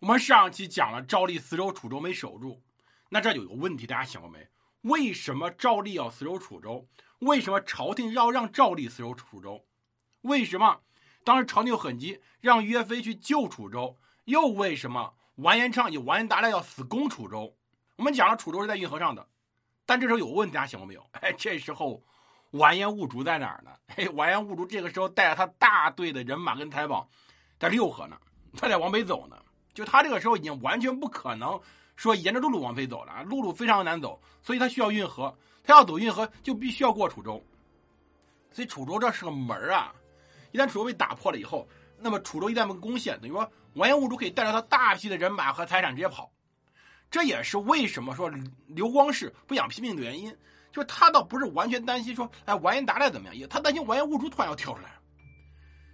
我们上期讲了赵立死守楚州没守住，那这就有个问题，大家想过没？为什么赵立要死守楚州？为什么朝廷要让赵立死守楚州？为什么当时朝廷很急，让岳飞去救楚州？又为什么完颜畅以完颜达赖要死攻楚州？我们讲了楚州是在运河上的，但这时候有个问题，大家想过没有？哎，这时候完颜兀竹在哪儿呢？嘿，完颜兀竹这个时候带着他大队的人马跟财宝在六合呢，他在往北走呢。就他这个时候已经完全不可能说沿着陆路往北走了，陆路非常难走，所以他需要运河。他要走运河，就必须要过楚州。所以楚州这是个门啊！一旦楚州被打破了以后，那么楚州一旦被攻陷，等于说完颜兀术可以带着他大批的人马和财产直接跑。这也是为什么说刘光世不想拼命的原因，就是他倒不是完全担心说，哎，完颜达赖怎么样，也他担心完颜兀术突然要跳出来。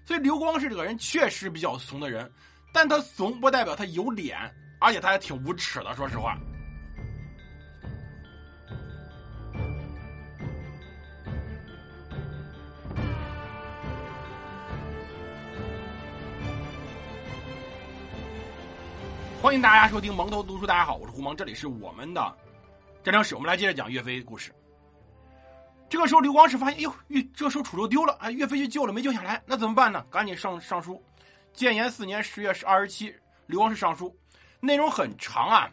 所以刘光世这个人确实比较怂的人，但他怂不代表他有脸，而且他还挺无耻的，说实话。欢迎大家收听蒙头读书，大家好，我是胡蒙，这里是我们的战争史，我们来接着讲岳飞故事。这个时候，刘光世发现，哎呦，岳这时候楚州丢了，哎，岳飞去救了，没救下来，那怎么办呢？赶紧上上书。建炎四年十月二十七，刘光世上书，内容很长啊。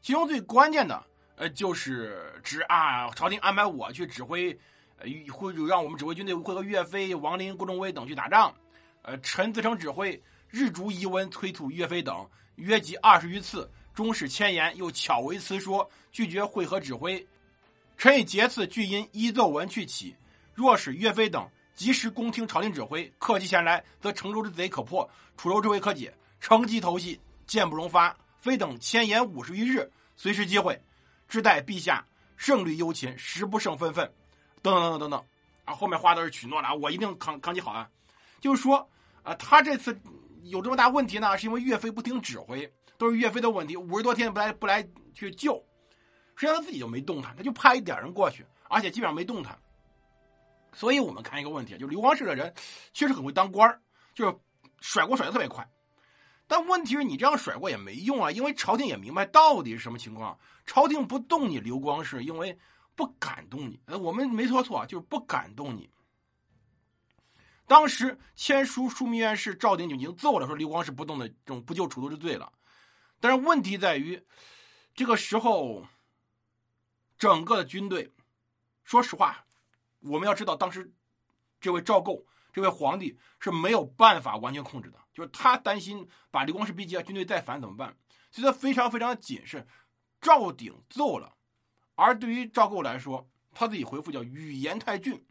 其中最关键的，呃，就是指啊，朝廷安排我去指挥，呃，会让我们指挥军队会和岳飞、王林、郭仲威等去打仗，呃，臣自称指挥。日逐遗文催促岳飞等约集二十余次，终使千言，又巧为辞说，拒绝会合指挥。臣以节次俱因依奏文去起。若使岳飞等及时恭听朝廷指挥，客气前来，则成州之贼可破，楚州之围可解，乘机投袭，箭不容发。非等千言五十余日，随时机会，只待陛下胜率忧勤，时不胜愤愤。等等等等等等，啊，后面话都是许诺了，我一定扛扛起好啊。就是说，啊，他这次。有这么大问题呢，是因为岳飞不听指挥，都是岳飞的问题。五十多天不来不来去救，实际上他自己就没动弹，他就派一点人过去，而且基本上没动弹。所以我们看一个问题，就刘光世的人确实很会当官就是甩锅甩的特别快。但问题是你这样甩锅也没用啊，因为朝廷也明白到底是什么情况，朝廷不动你刘光世，因为不敢动你。呃我们没说错，就是不敢动你。当时签书枢密院事赵鼎就已经奏了，说刘光世不动的这种不救楚都之罪了。但是问题在于，这个时候，整个的军队，说实话，我们要知道，当时这位赵构这位皇帝是没有办法完全控制的，就是他担心把刘光世逼急了，军队再反怎么办？所以他非常非常谨慎。赵鼎奏了，而对于赵构来说，他自己回复叫语言太峻，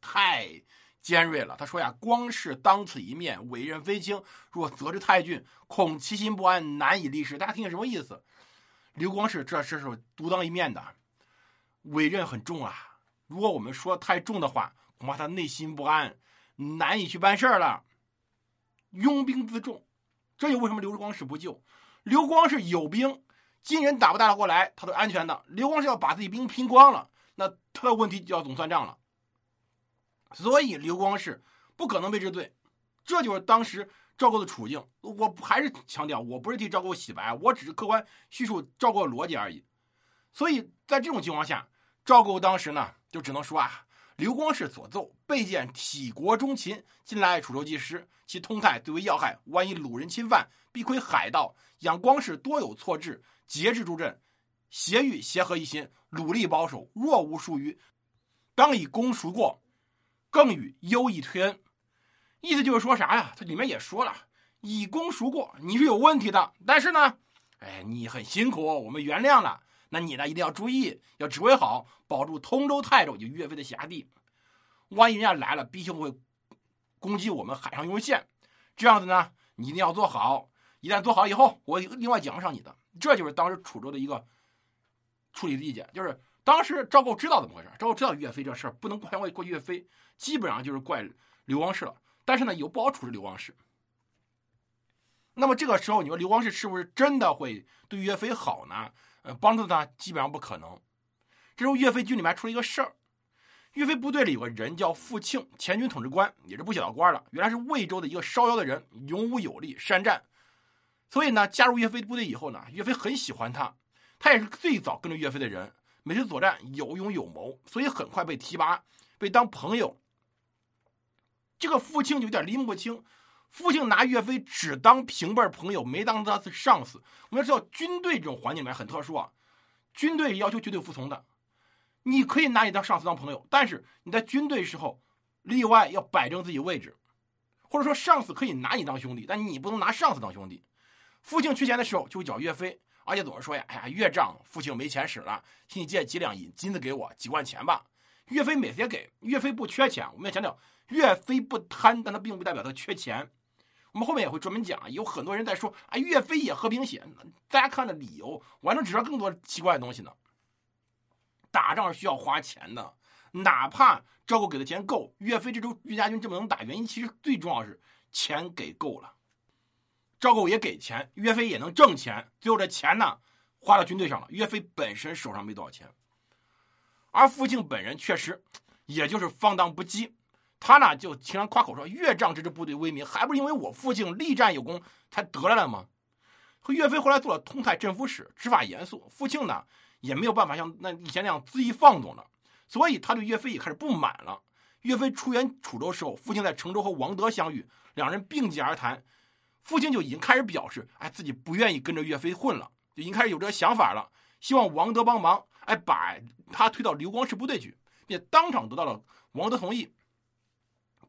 太。尖锐了，他说呀：“光是当此一面，委任非轻。若责之太峻，恐其心不安，难以立事。”大家听听什么意思？刘光世这这是独当一面的，委任很重啊。如果我们说太重的话，恐怕他内心不安，难以去办事儿了。拥兵自重，这就为什么刘光世不救。刘光世有兵，金人打不打得过来，他都安全的。刘光世要把自己兵拼光了，那他的问题就要总算账了。所以刘光世不可能被治罪，这就是当时赵构的处境。我还是强调，我不是替赵构洗白，我只是客观叙述赵构的逻辑而已。所以在这种情况下，赵构当时呢就只能说啊，刘光世所奏，备见体国忠勤，近来楚州记失，其通态最为要害。万一鲁人侵犯，必亏海盗。仰光世多有错置，节制助阵，协御协和一心，努力保守。若无疏虞，当以功赎过。更与优异推恩，意思就是说啥呀？它里面也说了，以功赎过，你是有问题的。但是呢，哎，你很辛苦，我们原谅了。那你呢，一定要注意，要指挥好，保住通州、泰州，就岳飞的辖地。万一人家来了，必定会攻击我们海上用线。这样子呢，你一定要做好。一旦做好以后，我另外奖赏你的。这就是当时楚州的一个处理的意见，就是。当时赵构知道怎么回事，赵构知道岳飞这事儿不能怪怪岳飞，基本上就是怪刘光世了。但是呢，又不好处置刘光世。那么这个时候，你说刘光世是不是真的会对岳飞好呢？呃，帮助他基本上不可能。这时候岳飞军里面出了一个事儿，岳飞部队里有个人叫傅庆，前军统治官，也是不小的官了。原来是魏州的一个烧窑的人，勇武有力，善战。所以呢，加入岳飞部队以后呢，岳飞很喜欢他。他也是最早跟着岳飞的人，每次作战有勇有谋，所以很快被提拔，被当朋友。这个傅庆就有点拎不清，父亲拿岳飞只当平辈朋友，没当他是上司。我们要知道，军队这种环境里面很特殊啊，军队要求绝对服从的。你可以拿你当上司当朋友，但是你在军队时候，例外要摆正自己位置，或者说上司可以拿你当兄弟，但你不能拿上司当兄弟。父亲缺钱的时候就会找岳飞，而且总是说呀：“哎呀，岳丈，父亲没钱使了，请你借几两银金子给我，几万钱吧。”岳飞每次也给。岳飞不缺钱，我们要强调，岳飞不贪，但他并不代表他缺钱。我们后面也会专门讲，有很多人在说：“啊，岳飞也和平血。”大家看的理由，我还能指出更多奇怪的东西呢。打仗是需要花钱的，哪怕赵构给的钱够，岳飞这周岳家军这么能打，原因其实最重要是钱给够了。赵构也给钱，岳飞也能挣钱，最后这钱呢花到军队上了，岳飞本身手上没多少钱。而傅庆本人确实也就是放荡不羁，他呢就经常夸口说岳丈这支部队威名，还不是因为我父亲力战有功才得来的吗？和岳飞后来做了通泰镇抚使，执法严肃，傅庆呢？也没有办法像那以前那样恣意放纵了，所以他对岳飞也开始不满了。岳飞出援楚州时候，父亲在成州和王德相遇，两人并肩而谈，父亲就已经开始表示，哎，自己不愿意跟着岳飞混了，就已经开始有这个想法了，希望王德帮忙，哎，把他推到刘光世部队去，并当场得到了王德同意。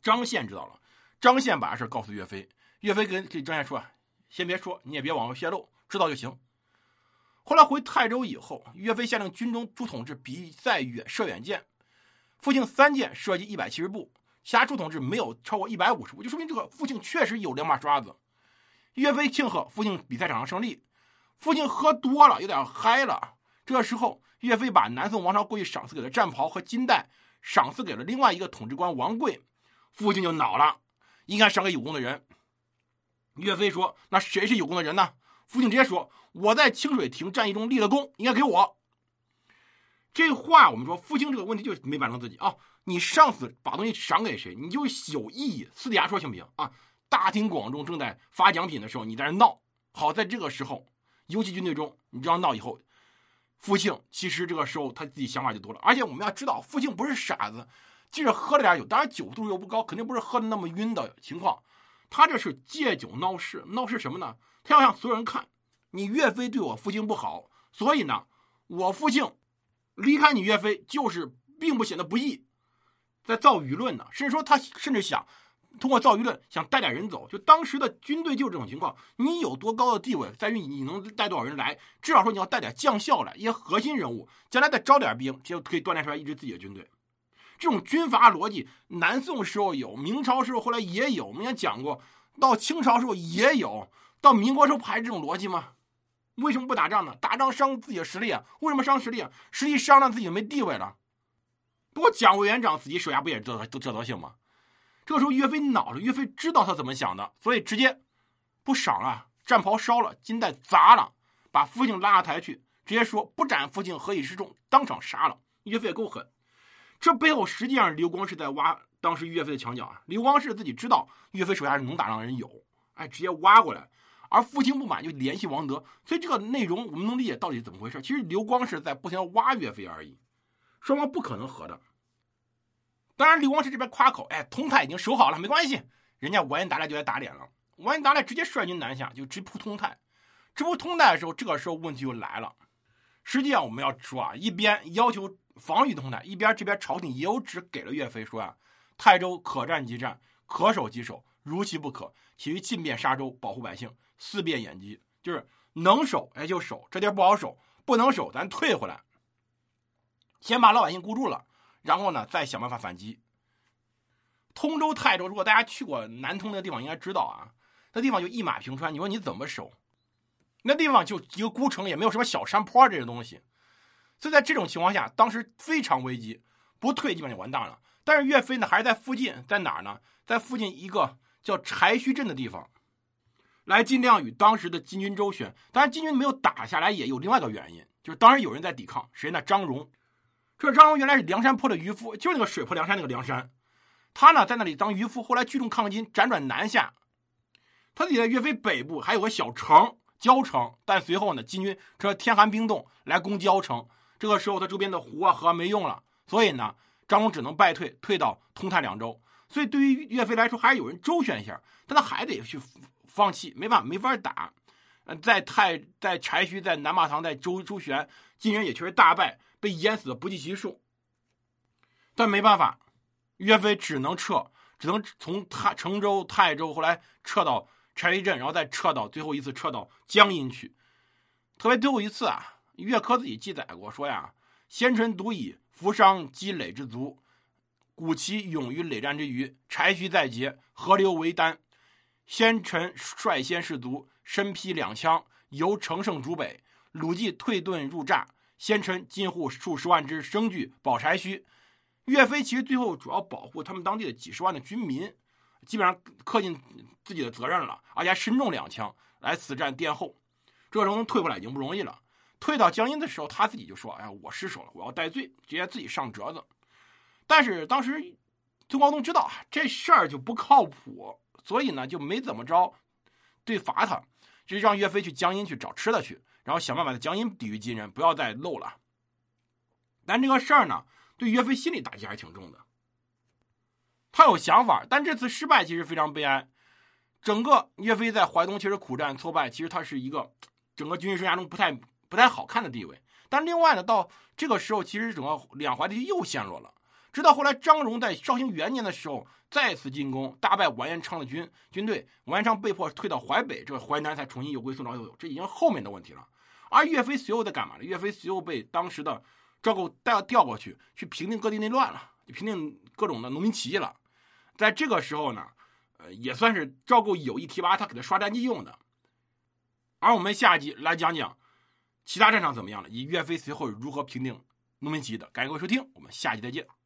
张宪知道了，张宪把这事告诉岳飞，岳飞跟这张宪说，先别说，你也别往外泄露，知道就行。后来回泰州以后，岳飞下令军中诸统制比赛远射远箭，复庆三箭射击一百七十步，其他诸统制没有超过一百五十步，就说明这个复庆确实有两把刷子。岳飞庆贺复庆比赛场上胜利，复庆喝多了，有点嗨了。这时候，岳飞把南宋王朝过去赏赐给的战袍和金带赏赐给了另外一个统治官王贵，父亲就恼了，应该赏给有功的人。岳飞说：“那谁是有功的人呢？”父亲直接说：“我在清水亭战役中立了功，应该给我。”这话我们说，父亲这个问题就没办成自己啊！你上司把东西赏给谁，你就有意义，私底下说行不行啊？大庭广众正在发奖品的时候，你在那闹，好在这个时候，游击军队中，你这样闹以后，父亲其实这个时候他自己想法就多了。而且我们要知道，父亲不是傻子，即使喝了点酒，当然酒度又不高，肯定不是喝的那么晕的情况，他这是借酒闹事，闹事什么呢？他要让所有人看，你岳飞对我父亲不好，所以呢，我父亲离开你岳飞就是并不显得不义，在造舆论呢。甚至说他甚至想通过造舆论想带点人走。就当时的军队就是这种情况，你有多高的地位，在于你能带多少人来。至少说你要带点将校来，一些核心人物，将来再招点兵，就可以锻炼出来一支自己的军队。这种军阀逻辑，南宋时候有，明朝时候后来也有，我们也讲过，到清朝时候也有。到民国时候不还是这种逻辑吗？为什么不打仗呢？打仗伤自己的实力啊！为什么伤实力啊？实力伤了自己没地位了。不过蒋委员长自己手下不也这这这德性吗？这时候岳飞恼了，岳飞知道他怎么想的，所以直接不赏了，战袍烧了，金带砸了，把父亲拉下台去，直接说不斩父亲何以示众，当场杀了。岳飞也够狠。这背后实际上刘光世在挖当时岳飞的墙角啊！刘光世自己知道岳飞手下是能打仗的人有，哎，直接挖过来。而父亲不满，就联系王德，所以这个内容我们能理解到底怎么回事。其实刘光世在不停挖岳飞而已，双方不可能和的。当然，刘光世这边夸口，哎，通泰已经守好了，没关系。人家完颜达赖就来打脸了，完颜达赖直接率军南下，就直扑通泰。直扑通泰的时候，这个时候问题就来了。实际上我们要说啊，一边要求防御通泰，一边这边朝廷也有旨给了岳飞说啊，泰州可战即战，可守即守，如其不可，其余进便沙州，保护百姓。四变眼疾，就是能守哎就守，这地儿不好守，不能守咱退回来，先把老百姓固住了，然后呢再想办法反击。通州、泰州，如果大家去过南通那个地方，应该知道啊，那地方就一马平川，你说你怎么守？那地方就一个孤城，也没有什么小山坡这些东西，所以在这种情况下，当时非常危机，不退基本就完蛋了。但是岳飞呢，还是在附近，在哪儿呢？在附近一个叫柴墟镇的地方。来尽量与当时的金军周旋，当然金军没有打下来，也有另外一个原因，就是当时有人在抵抗，谁呢？张荣，这张荣原来是梁山泊的渔夫，就是那个水泊梁山那个梁山。他呢在那里当渔夫，后来聚众抗金，辗转南下。他自己在岳飞北部还有个小城交城，但随后呢，金军这天寒冰冻来攻交城，这个时候他周边的湖啊河没用了，所以呢，张龙只能败退，退到通泰两州。所以对于岳飞来说，还是有人周旋一下，但他还得去放弃，没办法，没法打。嗯在太在柴须，在南马堂，在周周旋，金人也确实大败，被淹死的不计其数。但没办法，岳飞只能撤，只能从泰成州、泰州，后来撤到柴须镇，然后再撤到最后一次撤到江阴去。特别最后一次啊，岳珂自己记载过说呀：“先臣独以扶伤积累之足，鼓其勇于累战之余，柴须在劫，河流为丹。先臣率先士卒。”身披两枪，由乘胜逐北，鲁骑退遁入栅，先臣进户数十万只生具保柴须。岳飞其实最后主要保护他们当地的几十万的军民，基本上恪尽自己的责任了，而且还身中两枪来死战殿后。这时候能退回来已经不容易了。退到江阴的时候，他自己就说：“哎呀，我失手了，我要戴罪，直接自己上折子。”但是当时孙光宗知道这事儿就不靠谱，所以呢就没怎么着对罚他。就让岳飞去江阴去找吃的去，然后想办法在江阴抵御金人，不要再漏了。但这个事儿呢，对岳飞心理打击还挺重的。他有想法，但这次失败其实非常悲哀。整个岳飞在淮东其实苦战挫败，其实他是一个整个军事生涯中不太不太好看的地位。但另外呢，到这个时候，其实整个两淮地区又陷落了。直到后来，张荣在绍兴元年的时候再次进攻，大败完颜昌的军军队，完颜昌被迫退到淮北，这个淮南才重新又归宋朝所有。这已经后面的问题了。而岳飞随后在干嘛呢？岳飞随后被当时的赵构带调过去，去平定各地内乱了，平定各种的农民起义了。在这个时候呢，呃，也算是赵构有意提拔他，给他刷战绩用的。而我们下一集来讲讲其他战场怎么样了，以岳飞随后如何平定农民起义的。感谢各位收听，我们下集再见。